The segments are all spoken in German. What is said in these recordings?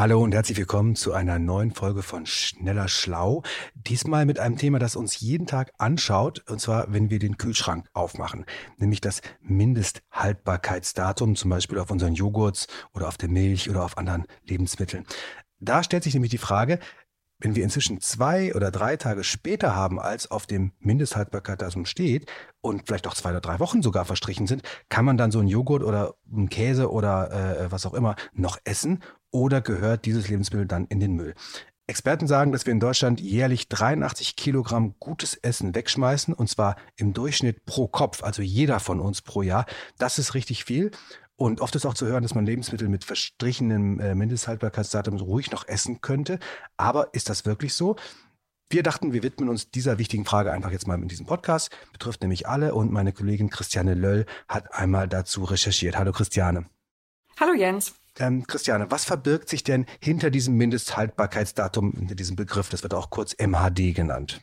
Hallo und herzlich willkommen zu einer neuen Folge von Schneller Schlau. Diesmal mit einem Thema, das uns jeden Tag anschaut, und zwar, wenn wir den Kühlschrank aufmachen, nämlich das Mindesthaltbarkeitsdatum, zum Beispiel auf unseren Joghurts oder auf der Milch oder auf anderen Lebensmitteln. Da stellt sich nämlich die Frage, wenn wir inzwischen zwei oder drei Tage später haben, als auf dem Mindesthaltbarkeitsdatum steht und vielleicht auch zwei oder drei Wochen sogar verstrichen sind, kann man dann so einen Joghurt oder einen Käse oder äh, was auch immer noch essen oder gehört dieses Lebensmittel dann in den Müll? Experten sagen, dass wir in Deutschland jährlich 83 Kilogramm gutes Essen wegschmeißen und zwar im Durchschnitt pro Kopf, also jeder von uns pro Jahr. Das ist richtig viel. Und oft ist auch zu hören, dass man Lebensmittel mit verstrichenem äh, Mindesthaltbarkeitsdatum ruhig noch essen könnte. Aber ist das wirklich so? Wir dachten, wir widmen uns dieser wichtigen Frage einfach jetzt mal in diesem Podcast. Betrifft nämlich alle und meine Kollegin Christiane Löll hat einmal dazu recherchiert. Hallo Christiane. Hallo Jens. Ähm, Christiane, was verbirgt sich denn hinter diesem Mindesthaltbarkeitsdatum, hinter diesem Begriff? Das wird auch kurz MHD genannt.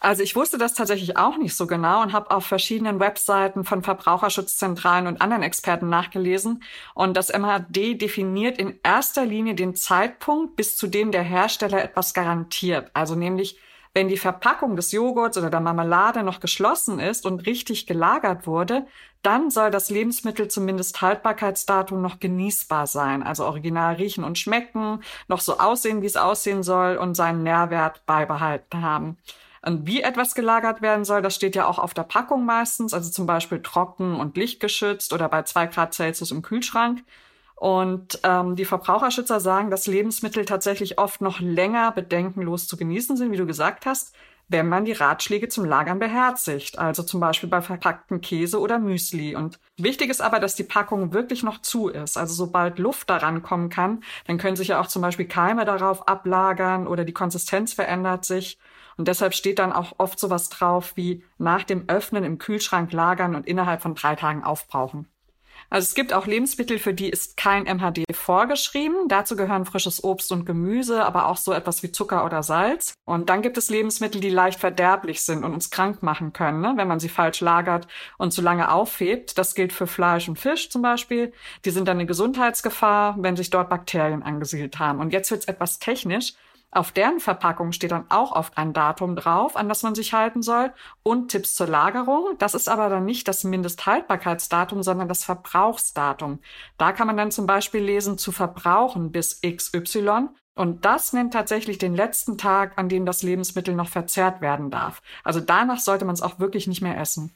Also ich wusste das tatsächlich auch nicht so genau und habe auf verschiedenen Webseiten von Verbraucherschutzzentralen und anderen Experten nachgelesen. Und das MHD definiert in erster Linie den Zeitpunkt, bis zu dem der Hersteller etwas garantiert. Also nämlich, wenn die Verpackung des Joghurts oder der Marmelade noch geschlossen ist und richtig gelagert wurde, dann soll das Lebensmittel zumindest Haltbarkeitsdatum noch genießbar sein. Also original riechen und schmecken, noch so aussehen, wie es aussehen soll und seinen Nährwert beibehalten haben. Und wie etwas gelagert werden soll, das steht ja auch auf der Packung meistens, also zum Beispiel trocken und lichtgeschützt oder bei zwei Grad Celsius im Kühlschrank. Und ähm, die Verbraucherschützer sagen, dass Lebensmittel tatsächlich oft noch länger bedenkenlos zu genießen sind, wie du gesagt hast, wenn man die Ratschläge zum Lagern beherzigt, also zum Beispiel bei verpackten Käse oder Müsli. Und wichtig ist aber, dass die Packung wirklich noch zu ist. Also sobald Luft daran kommen kann, dann können sich ja auch zum Beispiel Keime darauf ablagern oder die Konsistenz verändert sich. Und deshalb steht dann auch oft sowas drauf wie nach dem Öffnen im Kühlschrank lagern und innerhalb von drei Tagen aufbrauchen. Also es gibt auch Lebensmittel, für die ist kein MHD vorgeschrieben. Dazu gehören frisches Obst und Gemüse, aber auch so etwas wie Zucker oder Salz. Und dann gibt es Lebensmittel, die leicht verderblich sind und uns krank machen können, ne? wenn man sie falsch lagert und zu lange aufhebt. Das gilt für Fleisch und Fisch zum Beispiel. Die sind dann eine Gesundheitsgefahr, wenn sich dort Bakterien angesiedelt haben. Und jetzt wird es etwas technisch. Auf deren Verpackung steht dann auch oft ein Datum drauf, an das man sich halten soll und Tipps zur Lagerung. Das ist aber dann nicht das Mindesthaltbarkeitsdatum, sondern das Verbrauchsdatum. Da kann man dann zum Beispiel lesen, zu verbrauchen bis XY. Und das nennt tatsächlich den letzten Tag, an dem das Lebensmittel noch verzehrt werden darf. Also danach sollte man es auch wirklich nicht mehr essen.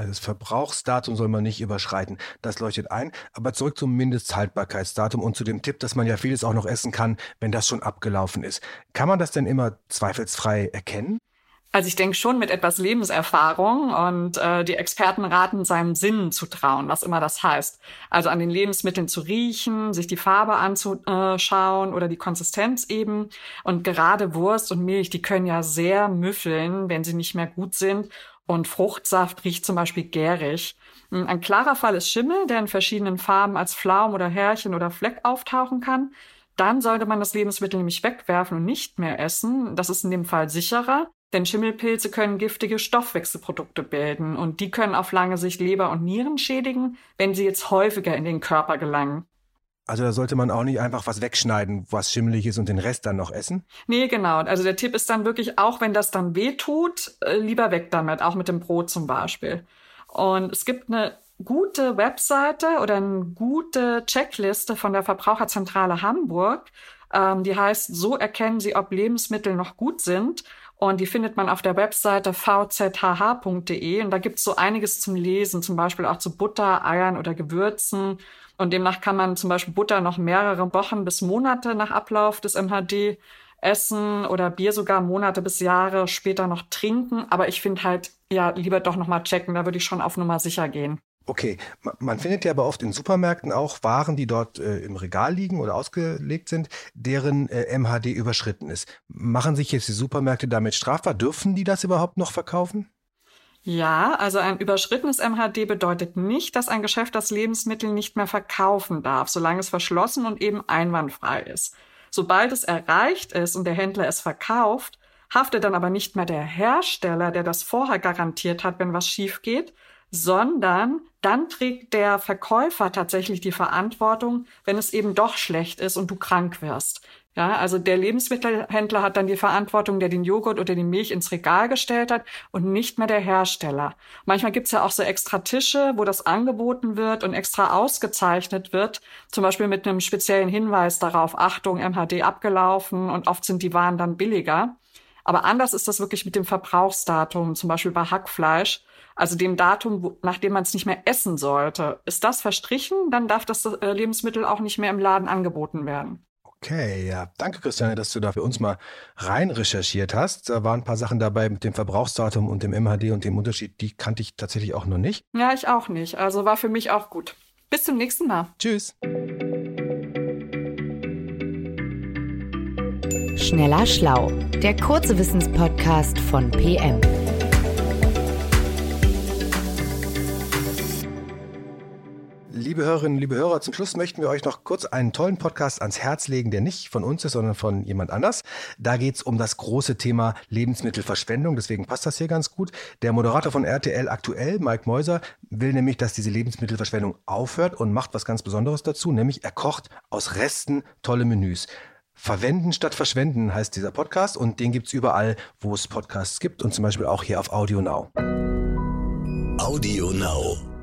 Also das Verbrauchsdatum soll man nicht überschreiten. Das leuchtet ein. Aber zurück zum Mindesthaltbarkeitsdatum und zu dem Tipp, dass man ja vieles auch noch essen kann, wenn das schon abgelaufen ist. Kann man das denn immer zweifelsfrei erkennen? Also ich denke schon mit etwas Lebenserfahrung und äh, die Experten raten, seinen Sinnen zu trauen, was immer das heißt. Also an den Lebensmitteln zu riechen, sich die Farbe anzuschauen oder die Konsistenz eben. Und gerade Wurst und Milch, die können ja sehr müffeln, wenn sie nicht mehr gut sind. Und Fruchtsaft riecht zum Beispiel gärig. Hm, ein klarer Fall ist Schimmel, der in verschiedenen Farben als Pflaum oder Härchen oder Fleck auftauchen kann. Dann sollte man das Lebensmittel nämlich wegwerfen und nicht mehr essen. Das ist in dem Fall sicherer, denn Schimmelpilze können giftige Stoffwechselprodukte bilden und die können auf lange Sicht Leber und Nieren schädigen, wenn sie jetzt häufiger in den Körper gelangen. Also da sollte man auch nicht einfach was wegschneiden, was schimmelig ist und den Rest dann noch essen? Nee, genau. Also der Tipp ist dann wirklich, auch wenn das dann weh tut, äh, lieber weg damit, auch mit dem Brot zum Beispiel. Und es gibt eine gute Webseite oder eine gute Checkliste von der Verbraucherzentrale Hamburg. Ähm, die heißt, so erkennen Sie, ob Lebensmittel noch gut sind. Und die findet man auf der Webseite vzhh.de. Und da gibt es so einiges zum Lesen, zum Beispiel auch zu Butter, Eiern oder Gewürzen und demnach kann man zum Beispiel Butter noch mehrere Wochen bis Monate nach Ablauf des MHD essen oder Bier sogar Monate bis Jahre später noch trinken. Aber ich finde halt, ja, lieber doch nochmal checken. Da würde ich schon auf Nummer sicher gehen. Okay, man findet ja aber oft in Supermärkten auch Waren, die dort äh, im Regal liegen oder ausgelegt sind, deren äh, MHD überschritten ist. Machen sich jetzt die Supermärkte damit strafbar? Dürfen die das überhaupt noch verkaufen? Ja, also ein überschrittenes MHD bedeutet nicht, dass ein Geschäft das Lebensmittel nicht mehr verkaufen darf, solange es verschlossen und eben einwandfrei ist. Sobald es erreicht ist und der Händler es verkauft, haftet dann aber nicht mehr der Hersteller, der das vorher garantiert hat, wenn was schief geht, sondern dann trägt der Verkäufer tatsächlich die Verantwortung, wenn es eben doch schlecht ist und du krank wirst. Ja, also der Lebensmittelhändler hat dann die Verantwortung, der den Joghurt oder die Milch ins Regal gestellt hat und nicht mehr der Hersteller. Manchmal gibt's ja auch so extra Tische, wo das angeboten wird und extra ausgezeichnet wird, zum Beispiel mit einem speziellen Hinweis darauf, Achtung, MHD abgelaufen und oft sind die Waren dann billiger. Aber anders ist das wirklich mit dem Verbrauchsdatum, zum Beispiel bei Hackfleisch, also dem Datum, nach dem man es nicht mehr essen sollte. Ist das verstrichen, dann darf das äh, Lebensmittel auch nicht mehr im Laden angeboten werden. Okay, ja. Danke, Christiane, dass du da für uns mal rein recherchiert hast. Da waren ein paar Sachen dabei mit dem Verbrauchsdatum und dem MHD und dem Unterschied, die kannte ich tatsächlich auch noch nicht. Ja, ich auch nicht. Also war für mich auch gut. Bis zum nächsten Mal. Tschüss. Schneller Schlau, der kurze Wissenspodcast von PM. Liebe Hörerinnen, liebe Hörer, zum Schluss möchten wir euch noch kurz einen tollen Podcast ans Herz legen, der nicht von uns ist, sondern von jemand anders. Da geht es um das große Thema Lebensmittelverschwendung, deswegen passt das hier ganz gut. Der Moderator von RTL aktuell, Mike Meuser, will nämlich, dass diese Lebensmittelverschwendung aufhört und macht was ganz Besonderes dazu, nämlich er kocht aus Resten tolle Menüs. Verwenden statt verschwenden heißt dieser Podcast und den gibt es überall, wo es Podcasts gibt und zum Beispiel auch hier auf Audio Now. Audio Now.